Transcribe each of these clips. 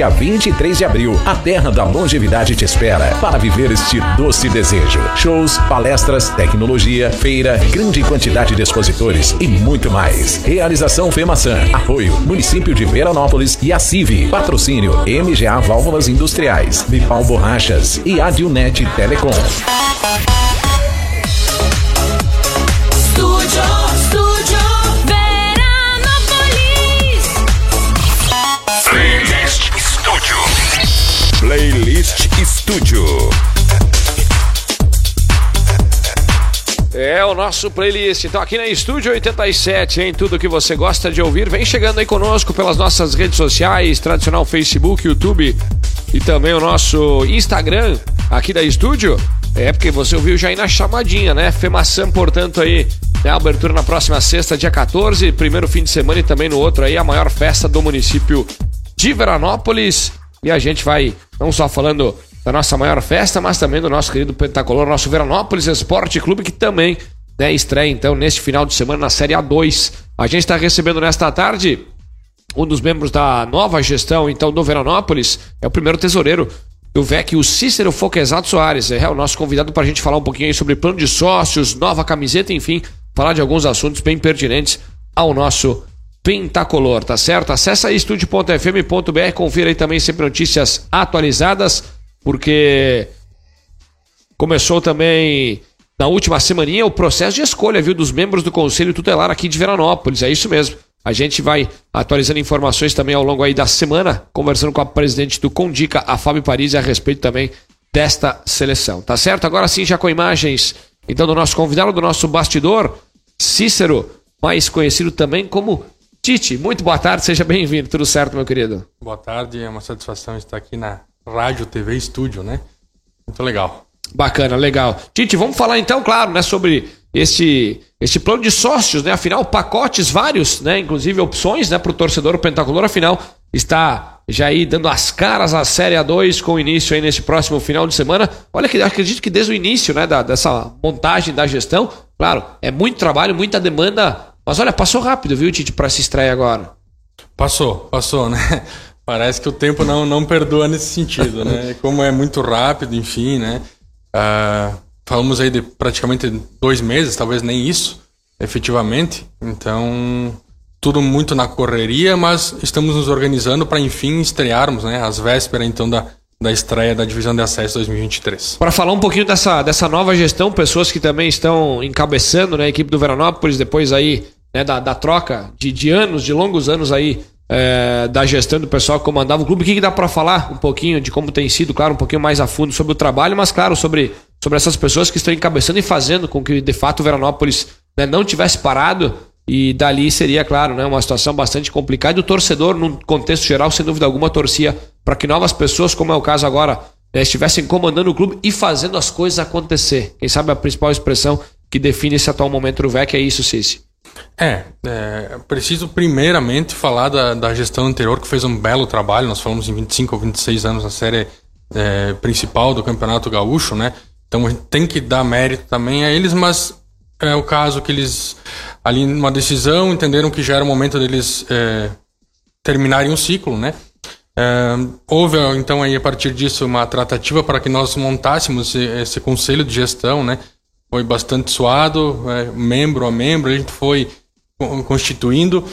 17 a 23 de abril. A Terra da Longevidade te espera para viver este doce desejo. Shows, palestras, tecnologia, feira, grande quantidade de expositores e muito mais. Realização FEMAÇã. Apoio Município de Veranópolis e a CIV. Patrocínio MGA Válvulas Industriais, Bipal Borrachas e Adilnet Telecom. Studio. É o nosso playlist. Então, aqui na Estúdio 87, hein? Tudo que você gosta de ouvir, vem chegando aí conosco pelas nossas redes sociais, tradicional Facebook, YouTube e também o nosso Instagram aqui da Estúdio. É porque você ouviu já aí na chamadinha, né? Femaçã, portanto, aí, né? abertura na próxima sexta, dia 14, primeiro fim de semana e também no outro aí, a maior festa do município de Veranópolis. E a gente vai não só falando da nossa maior festa, mas também do nosso querido Pentacolor, nosso Veranópolis Esporte Clube, que também né, estreia então neste final de semana na Série A2. A gente está recebendo nesta tarde um dos membros da nova gestão então do Veranópolis, é o primeiro tesoureiro do VEC, o Cícero Foquesato Soares. É o nosso convidado para a gente falar um pouquinho aí sobre plano de sócios, nova camiseta, enfim, falar de alguns assuntos bem pertinentes ao nosso Pentacolor, tá certo? Acesse aí estúdio.fm.br, confira aí também sempre notícias atualizadas, porque começou também na última semaninha o processo de escolha, viu, dos membros do Conselho Tutelar aqui de Veranópolis, é isso mesmo. A gente vai atualizando informações também ao longo aí da semana, conversando com a presidente do Condica, a Fábio Paris, a respeito também desta seleção, tá certo? Agora sim, já com imagens, então, do nosso convidado, do nosso bastidor, Cícero, mais conhecido também como Tite. Muito boa tarde, seja bem-vindo, tudo certo, meu querido? Boa tarde, é uma satisfação estar aqui na Rádio TV Estúdio, né? Muito legal. Bacana, legal. Tite, vamos falar então, claro, né, sobre este, este plano de sócios, né? Afinal, pacotes vários, né? Inclusive opções, né, para o torcedor pentacolor, afinal, está já aí dando as caras à Série A2 com início aí nesse próximo final de semana. Olha que acredito que desde o início, né, da, dessa montagem da gestão, claro, é muito trabalho, muita demanda, mas olha, passou rápido, viu, Tite, para se extrair agora. Passou, passou, né? Parece que o tempo não, não perdoa nesse sentido, né? Como é muito rápido, enfim, né? Ah, falamos aí de praticamente dois meses, talvez nem isso, efetivamente. Então, tudo muito na correria, mas estamos nos organizando para enfim estrearmos, né? Às vésperas então da, da estreia da divisão de acesso 2023. Para falar um pouquinho dessa, dessa nova gestão, pessoas que também estão encabeçando né, a equipe do Veranópolis, depois aí né, da, da troca de, de anos, de longos anos aí é, da gestão do pessoal que comandava o clube. O que, que dá para falar um pouquinho de como tem sido, claro, um pouquinho mais a fundo sobre o trabalho, mas claro, sobre, sobre essas pessoas que estão encabeçando e fazendo com que de fato o Veranópolis né, não tivesse parado e dali seria, claro, né, uma situação bastante complicada. E o torcedor, num contexto geral, sem dúvida alguma, torcia para que novas pessoas, como é o caso agora, né, estivessem comandando o clube e fazendo as coisas acontecer. Quem sabe a principal expressão que define esse atual momento do VEC é isso, Cici. É, é, preciso primeiramente falar da, da gestão anterior que fez um belo trabalho. Nós falamos em 25 ou 26 anos na série é, principal do Campeonato Gaúcho, né? Então a gente tem que dar mérito também a eles, mas é o caso que eles, ali numa decisão, entenderam que já era o momento deles é, terminarem um ciclo, né? É, houve então aí a partir disso uma tratativa para que nós montássemos esse, esse conselho de gestão, né? Foi bastante suado, é, membro a membro, a gente foi con- constituindo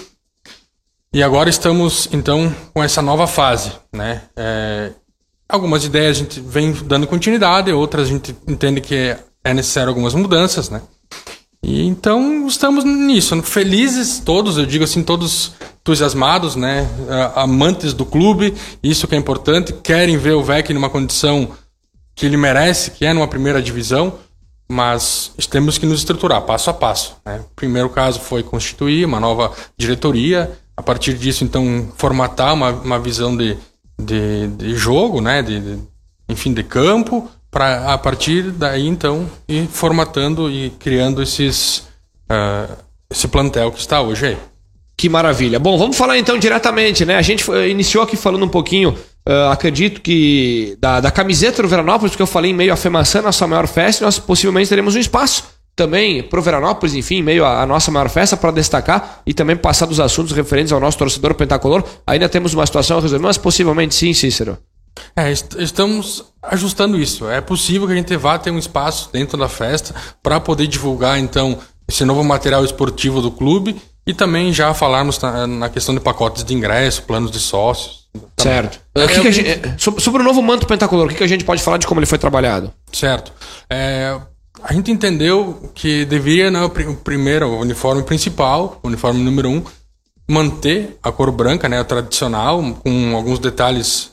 e agora estamos então com essa nova fase, né? É, algumas ideias a gente vem dando continuidade, outras a gente entende que é, é necessário algumas mudanças, né? E então estamos nisso, felizes todos, eu digo assim, todos entusiasmados, né? Ah, Amantes do clube, isso que é importante, querem ver o VEC numa condição que ele merece, que é numa primeira divisão, mas temos que nos estruturar passo a passo. Né? O primeiro caso foi constituir uma nova diretoria, a partir disso, então, formatar uma, uma visão de, de, de jogo, né? de, de- enfim, de campo, para a partir daí, então, ir formatando e criando esses, ah, esse plantel que está hoje aí. Que maravilha. Bom, vamos falar então diretamente, né? A gente iniciou aqui falando um pouquinho, ah, acredito que da, da camiseta do Veranópolis, porque eu falei em meio a FEMAÇã, nossa maior festa, nós possivelmente teremos um espaço também pro Veranópolis, enfim, meio a, a nossa maior festa, para destacar e também passar dos assuntos referentes ao nosso torcedor pentacolor. Ainda temos uma situação a resolver, mas possivelmente sim, Cícero. É, est estamos ajustando isso. É possível que a gente vá ter um espaço dentro da festa para poder divulgar, então, esse novo material esportivo do clube e também já falarmos na, questão de pacotes de ingresso, planos de sócios. Certo. É, que que gente, sobre, sobre, o novo manto pentacolor, o que, que a gente pode falar de como ele foi trabalhado? Certo. É, a gente entendeu que deveria, né, o primeiro, o uniforme principal, o uniforme número um, manter a cor branca, né, a tradicional, com alguns detalhes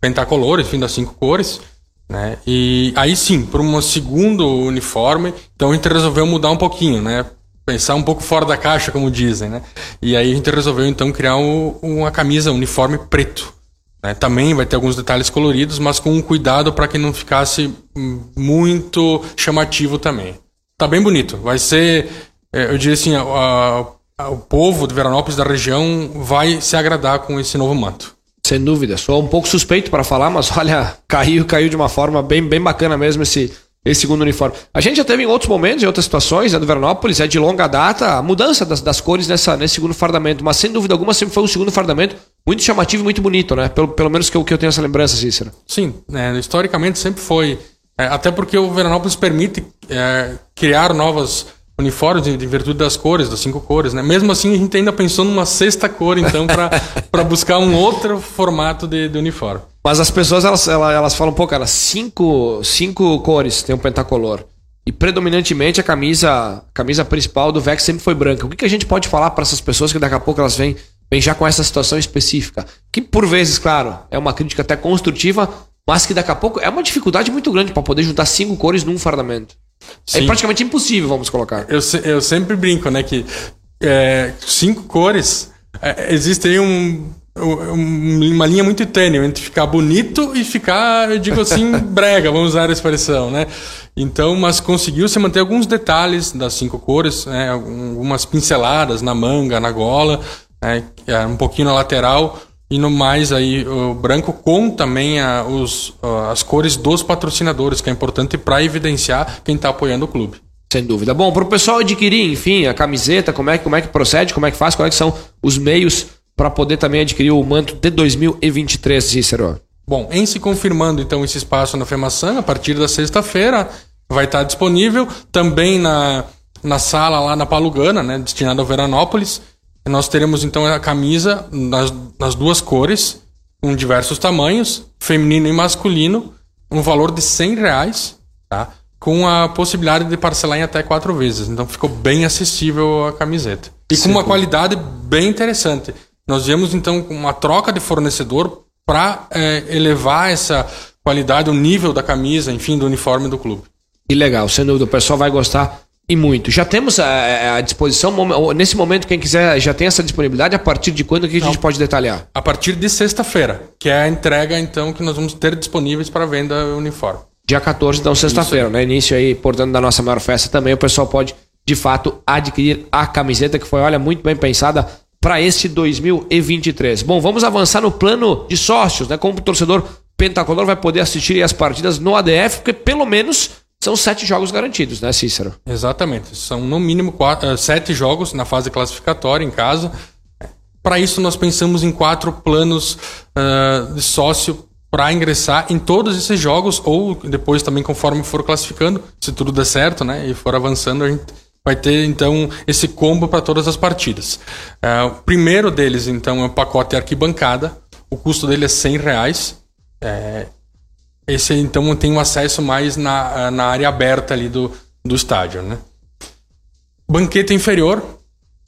pentacolores, enfim, das cinco cores. Né? E aí sim, para um segundo uniforme, então a gente resolveu mudar um pouquinho, né? Pensar um pouco fora da caixa, como dizem, né? E aí a gente resolveu então criar um, uma camisa, um uniforme preto. Né? Também vai ter alguns detalhes coloridos, mas com um cuidado para que não ficasse muito chamativo também. Tá bem bonito. Vai ser, é, eu diria assim, a, a, o povo de Veranópolis da região vai se agradar com esse novo manto. Sem dúvida. Sou um pouco suspeito para falar, mas olha, caiu, caiu de uma forma bem, bem bacana mesmo esse, esse segundo uniforme. A gente já teve em outros momentos, em outras situações, né, do Veranópolis, é de longa data, a mudança das, das cores nessa, nesse segundo fardamento, mas sem dúvida alguma sempre foi um segundo fardamento muito chamativo e muito bonito, né? Pelo, pelo menos que eu, que eu tenho essa lembrança, Cícero. Sim, é, historicamente sempre foi. É, até porque o Veranópolis permite é, criar novas uniformes em virtude das cores, das cinco cores, né? Mesmo assim, a gente ainda pensou numa sexta cor, então, para buscar um outro formato de, de, uniforme. Mas as pessoas, elas, elas, elas falam, pô, cara, cinco, cinco cores tem um pentacolor. E predominantemente a camisa, camisa principal do VEX sempre foi branca. O que, que a gente pode falar para essas pessoas que daqui a pouco elas vêm, vêm já com essa situação específica? Que por vezes, claro, é uma crítica até construtiva, mas que daqui a pouco é uma dificuldade muito grande para poder juntar cinco cores num fardamento. É Sim. É praticamente impossível, vamos colocar. Eu, eu sempre brinco, né, que é, cinco cores, é, existe aí um, um, uma linha muito tênue entre ficar bonito e ficar, eu digo assim, brega, vamos usar a expressão, né? Então, mas conseguiu se manter alguns detalhes das cinco cores, né, algumas pinceladas na manga, na gola, né, um pouquinho na lateral, e no mais aí o branco com também a, os, as cores dos patrocinadores, que é importante para evidenciar quem está apoiando o clube. Sem dúvida. Bom, para o pessoal adquirir, enfim, a camiseta, como é, como é que procede, como é que faz, quais é são os meios para poder também adquirir o manto de 2023, Cícero? Bom, em se confirmando então esse espaço na FEMAÇã, a partir da sexta-feira vai estar disponível também na, na sala lá na Palugana, né, destinada ao Veranópolis. Nós teremos então a camisa nas, nas duas cores, com diversos tamanhos, feminino e masculino, um valor de 100 reais, tá? com a possibilidade de parcelar em até quatro vezes. Então ficou bem acessível a camiseta. E com uma qualidade bem interessante. Nós viemos então com uma troca de fornecedor para é, elevar essa qualidade, o nível da camisa, enfim, do uniforme do clube. Que legal, sem dúvida, o pessoal vai gostar e muito. Já temos a, disposição, nesse momento, quem quiser já tem essa disponibilidade, a partir de quando que a gente pode detalhar? A partir de sexta-feira, que é a entrega, então, que nós vamos ter disponíveis para venda uniforme. Dia 14, então, sexta-feira, né? Início aí, portanto, da nossa maior festa também, o pessoal pode, de fato, adquirir a camiseta que foi, olha, muito bem pensada para este 2023. Bom, vamos avançar no plano de sócios, né? Como o torcedor pentacolor vai poder assistir as partidas no ADF, porque pelo menos são sete jogos garantidos, né, Cícero? Exatamente. São no mínimo quatro, uh, sete jogos na fase classificatória em casa. Para isso, nós pensamos em quatro planos uh, de sócio para ingressar em todos esses jogos, ou depois também, conforme for classificando, se tudo der certo, né, e for avançando, a gente vai ter então esse combo para todas as partidas. Uh, o primeiro deles, então, é o pacote arquibancada. O custo dele é 100 reais. É, esse então tem um acesso mais na, na área aberta ali do, do estádio, né? Banqueta inferior,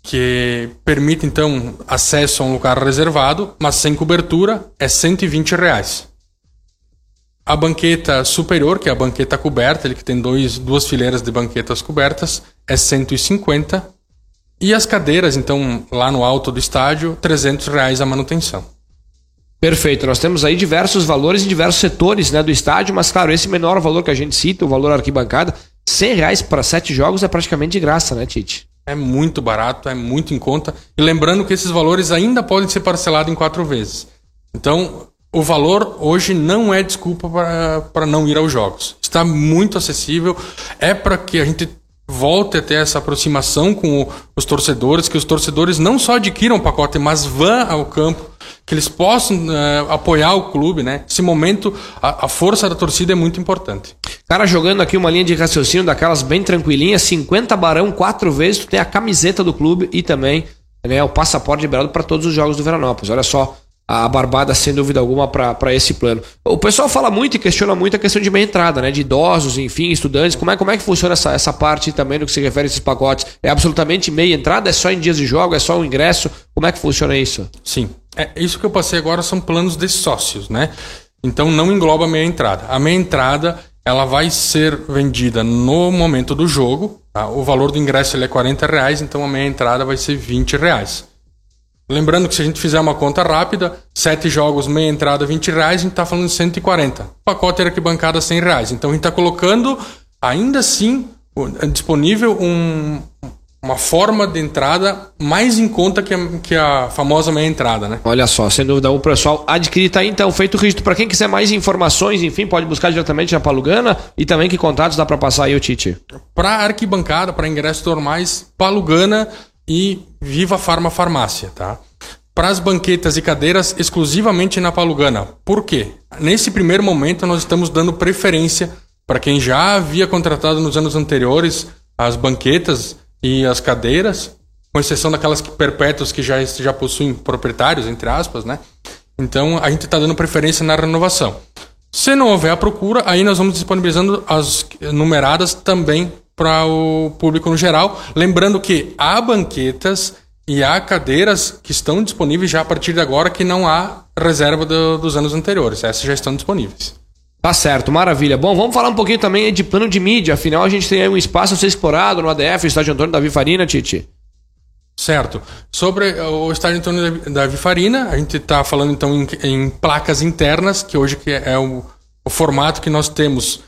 que permite então acesso a um lugar reservado, mas sem cobertura, é 120 reais. A banqueta superior, que é a banqueta coberta, ele que tem dois, duas fileiras de banquetas cobertas, é 150. E as cadeiras, então, lá no alto do estádio, 300 reais a manutenção. Perfeito. Nós temos aí diversos valores em diversos setores né, do estádio, mas claro, esse menor valor que a gente cita, o valor arquibancada, 100 reais para sete jogos é praticamente de graça, né, Tite? É muito barato, é muito em conta. E lembrando que esses valores ainda podem ser parcelados em quatro vezes. Então, o valor hoje não é desculpa para não ir aos jogos. Está muito acessível. É para que a gente volte a ter essa aproximação com os torcedores, que os torcedores não só adquiram o pacote, mas vão ao campo, que eles possam uh, apoiar o clube, né? Esse momento, a, a, força da torcida é muito importante. Cara, jogando aqui uma linha de raciocínio daquelas bem tranquilinhas, 50 barão quatro vezes, tu tem a camiseta do clube e também né, o passaporte liberado para todos os jogos do Veranópolis. Olha só a Barbada, sem dúvida alguma, para esse plano. O pessoal fala muito e questiona muito a questão de meia entrada, né? De idosos, enfim, estudantes. Como é, como é que funciona essa, essa parte também no que se refere a esses pacotes? É absolutamente meia entrada? É só em dias de jogo? É só o ingresso? Como é que funciona isso? Sim. É, isso que eu passei agora são planos de sócios, né? Então não engloba a meia entrada. A meia entrada ela vai ser vendida no momento do jogo. Tá? O valor do ingresso ele é 40 reais, então a meia entrada vai ser 20 reais. Lembrando que se a gente fizer uma conta rápida, sete jogos, meia entrada, 20 reais, a gente está falando de 140. Pacote arquibancada, 100 reais. Então a gente está colocando, ainda assim, disponível um, uma forma de entrada mais em conta que a, que a famosa meia entrada, né? Olha só, sem dúvida o pessoal adquirir tá aí então feito o registro. Para quem quiser mais informações, enfim, pode buscar diretamente na Palugana e também que contatos dá para passar aí o Tite. Para arquibancada, para ingressos normais, Palugana e Viva Farma Farmácia, tá? Para as banquetas e cadeiras exclusivamente na Palugana. Por quê? Nesse primeiro momento nós estamos dando preferência para quem já havia contratado nos anos anteriores as banquetas e as cadeiras, com exceção daquelas que, perpétuas que já, já possuem proprietários, entre aspas, né? Então a gente está dando preferência na renovação. Se não houver a procura, aí nós vamos disponibilizando as numeradas também para o público no geral. Lembrando que há banquetas e há cadeiras que estão disponíveis já a partir de agora que não há reserva do, dos anos anteriores. Essas já estão disponíveis. Tá certo, maravilha. Bom, vamos falar um pouquinho também de plano de mídia. Afinal, a gente tem aí um espaço a ser explorado no ADF, Estádio Antônio Davi Farina, Titi. Certo. Sobre o Estádio Antônio Davi Farina, a gente está falando então em, em, placas internas, que hoje que é o, o formato que nós temos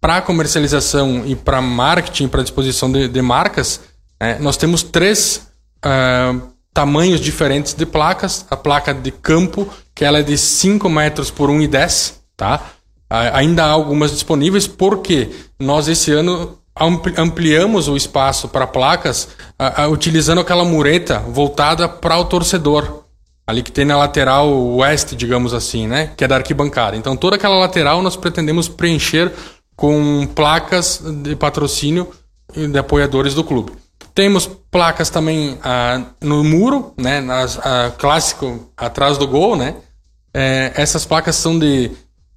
para comercialização e para marketing, para disposição de, de marcas, é, nós temos três uh, tamanhos diferentes de placas. A placa de campo, que ela é de 5 metros por 1,10, tá? Ainda há algumas disponíveis, porque nós esse ano ampliamos o espaço para placas utilizando aquela mureta voltada para o torcedor. Ali que tem na lateral oeste, digamos assim, né? Que é da arquibancada. Então toda aquela lateral nós pretendemos preencher com placas de patrocínio de apoiadores do clube. Temos placas também ah, no muro, né, nas, ah, clássico atrás do gol, né? É, essas placas são de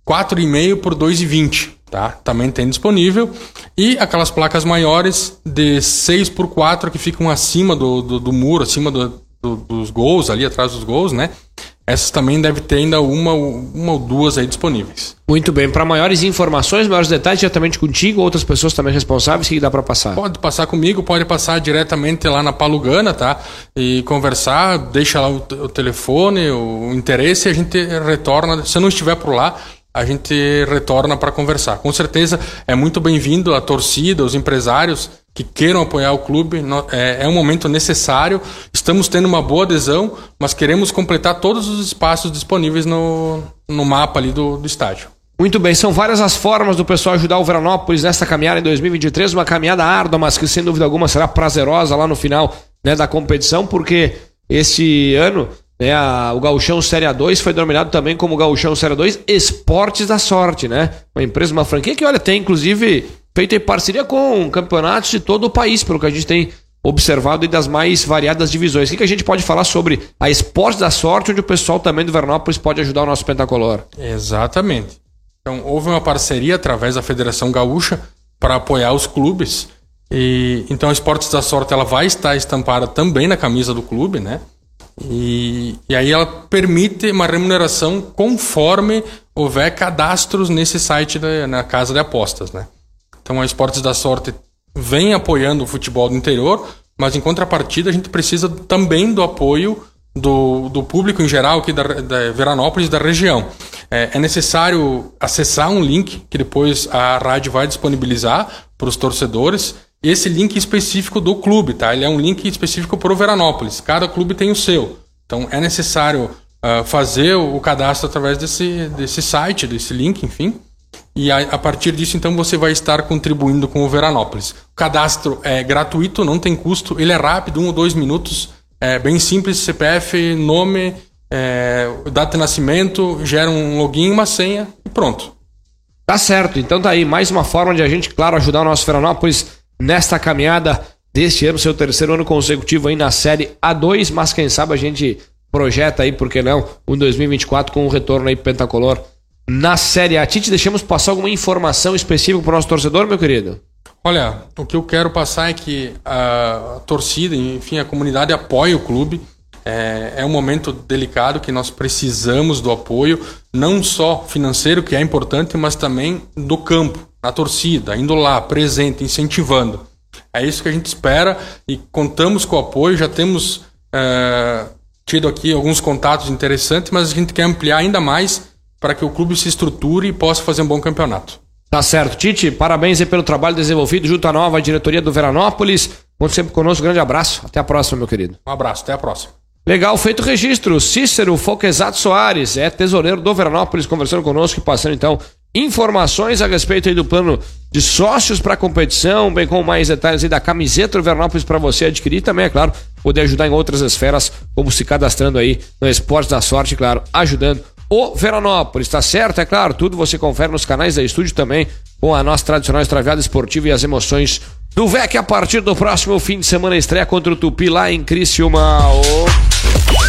4,5 por 2,20, tá? Também tem disponível. E aquelas placas maiores de 6 por 4 que ficam acima do, do, do muro, acima do, do, dos gols, ali atrás dos gols, né? Essas também deve ter ainda uma, uma ou duas aí disponíveis. Muito bem. Para maiores informações, maiores detalhes, diretamente contigo, outras pessoas também responsáveis, que dá para passar? Pode passar comigo, pode passar diretamente lá na Palugana, tá? E conversar, deixa lá o, o telefone, o interesse, e a gente retorna. Se não estiver por lá, a gente retorna para conversar. Com certeza é muito bem-vindo a torcida, os empresários que queiram apoiar o clube. É, é um momento necessário. Estamos tendo uma boa adesão, mas queremos completar todos os espaços disponíveis no, no mapa ali do, do estádio. Muito bem, são várias as formas do pessoal ajudar o Veranópolis nesta caminhada em 2023, uma caminhada árdua, mas que sem dúvida alguma será prazerosa lá no final né, da competição, porque este ano né, a, o Gauchão Série A2 foi denominado também como Gauchão Série A2 Esportes da Sorte, né? Uma empresa, uma franquia que, olha, tem inclusive feito em parceria com campeonatos de todo o país, pelo que a gente tem observado e das mais variadas divisões. O que a gente pode falar sobre a Esporte da Sorte, onde o pessoal também do Vernópolis pode ajudar o nosso pentacolor? Exatamente. Então, houve uma parceria através da Federação Gaúcha para apoiar os clubes. E então a Esportes da Sorte ela vai estar estampada também na camisa do clube, né? E, e aí ela permite uma remuneração conforme houver cadastros nesse site da, na casa de apostas, né? Então a Esportes da Sorte vem apoiando o futebol do interior, mas em contrapartida a gente precisa também do apoio do, do público em geral aqui da, da Veranópolis da região. É, é, necessário acessar um link que depois a rádio vai disponibilizar para os torcedores. Esse link específico do clube, tá? Ele é um link específico para o Veranópolis. Cada clube tem o seu. Então é necessário uh, fazer o, cadastro através desse, desse site, desse link, enfim. E a, a, partir disso, então, você vai estar contribuindo com o Veranópolis. O cadastro é gratuito, não tem custo, ele é rápido, um ou dois minutos, é bem simples, CPF, nome, é, data de nascimento, gera um login, uma senha e pronto. Tá certo, então tá aí mais uma forma de a gente, claro, ajudar o nosso Veranópolis nesta caminhada deste ano, seu terceiro ano consecutivo aí na série A2, mas quem sabe a gente projeta aí, por que não, um 2024 com um retorno aí pentacolor na Série A. Tite, deixamos passar alguma informação específica para o nosso torcedor, meu querido? Olha, o que eu quero passar é que a torcida, enfim, a comunidade apoie o clube. É, é um momento delicado que nós precisamos do apoio, não só financeiro, que é importante, mas também do campo, na torcida, indo lá, presente, incentivando. É isso que a gente espera e contamos com o apoio. Já temos é, tido aqui alguns contatos interessantes, mas a gente quer ampliar ainda mais para que o clube se estruture e possa fazer um bom campeonato. Tá certo. Tite, parabéns pelo trabalho desenvolvido junto à nova diretoria do Veranópolis. Conte sempre conosco. Grande abraço. Até a próxima, meu querido. Um abraço. Até a próxima. Legal, feito o registro. Cícero Foquesato Soares é tesoureiro do Veranópolis, conversando conosco e passando então informações a respeito do plano de sócios para a competição, bem como mais detalhes da camiseta do Veranópolis para você adquirir também, é claro, poder ajudar em outras esferas, como se cadastrando aí no Esporte da Sorte, claro, ajudando o Veranópolis, tá certo? É claro, tudo você confere nos canais da estúdio também, com a nossa tradicional extraviada esportiva e as emoções do VEC a partir do próximo fim de semana estreia contra o Tupi lá em Criciúma. Oh.